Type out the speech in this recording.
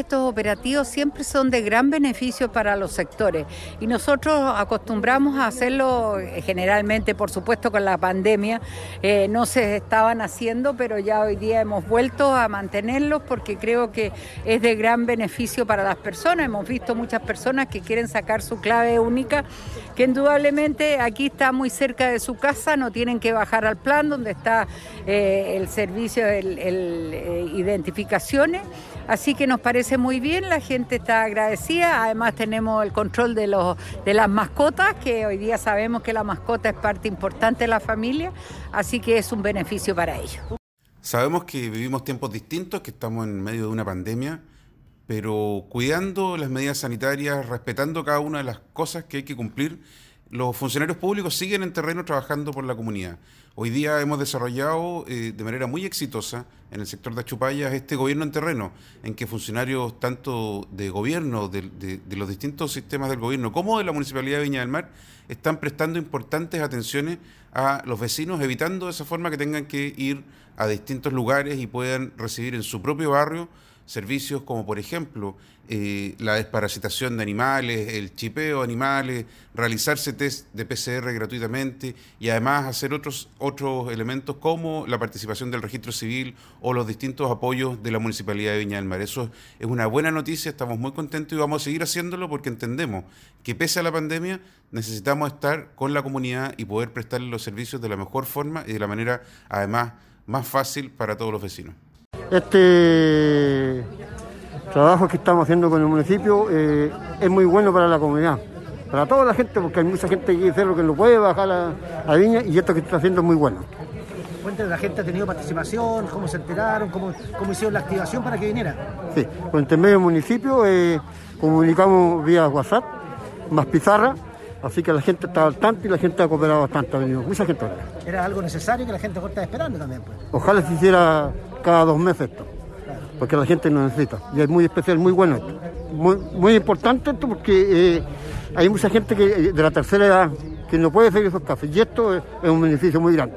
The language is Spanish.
estos operativos siempre son de gran beneficio para los sectores y nosotros acostumbramos a hacerlo eh, generalmente, por supuesto con la pandemia, eh, no se estaban haciendo, pero ya hoy día hemos vuelto a mantenerlos porque creo que es de gran beneficio para las personas. Hemos visto muchas personas que quieren sacar su clave única, que indudablemente aquí está muy cerca de su casa, no tienen que bajar al plan donde está eh, el servicio, el identificaciones. Así que nos parece muy bien, la gente está agradecida. Además tenemos el control de, los, de las mascotas, que hoy día sabemos que la mascota es parte importante de la familia, así que es un beneficio para ellos. Sabemos que vivimos tiempos distintos, que estamos en medio de una pandemia, pero cuidando las medidas sanitarias, respetando cada una de las cosas que hay que cumplir los funcionarios públicos siguen en terreno trabajando por la comunidad. Hoy día hemos desarrollado eh, de manera muy exitosa en el sector de Achupayas este gobierno en terreno, en que funcionarios tanto de gobierno, de, los distintos sistemas del gobierno, como de la Municipalidad de Viña del Mar, están prestando importantes atenciones a los vecinos, evitando de esa forma que tengan que ir a distintos lugares y puedan recibir en su propio barrio servicios como por ejemplo eh, la desparasitación de animales, el chipeo de animales, realizarse test de PCR gratuitamente y además hacer otros, otros elementos como la participación del registro civil o los distintos apoyos de la Municipalidad de Viña del Mar. Eso es una buena noticia, estamos muy contentos y vamos a seguir haciéndolo porque entendemos que pese a la pandemia necesitamos estar con la comunidad y poder prestarle los servicios de la mejor forma y de la manera además más fácil para todos los vecinos. Este trabajo que estamos haciendo con el municipio eh, es muy bueno para la comunidad, para toda la gente, porque hay mucha gente que dice lo que no puede bajar a, la viña y esto que está haciendo es muy bueno. Cuéntanos, ¿la gente ha tenido participación? ¿Cómo se enteraron? ¿Cómo, cómo hicieron la activación para que viniera? Sí, con el medio municipio eh, comunicamos vía WhatsApp, más pizarra, Así que la gente está al tanto y la gente ha cooperado bastante, ha venido mucha gente. Era algo necesario que la gente está esperando también. Pues. Ojalá se hiciera cada dos meses esto, porque la gente lo necesita. Y es muy especial, muy bueno esto. Muy, muy importante esto porque eh, hay mucha gente que, eh, de la tercera edad que no puede seguir esos cafés y esto es un beneficio muy grande.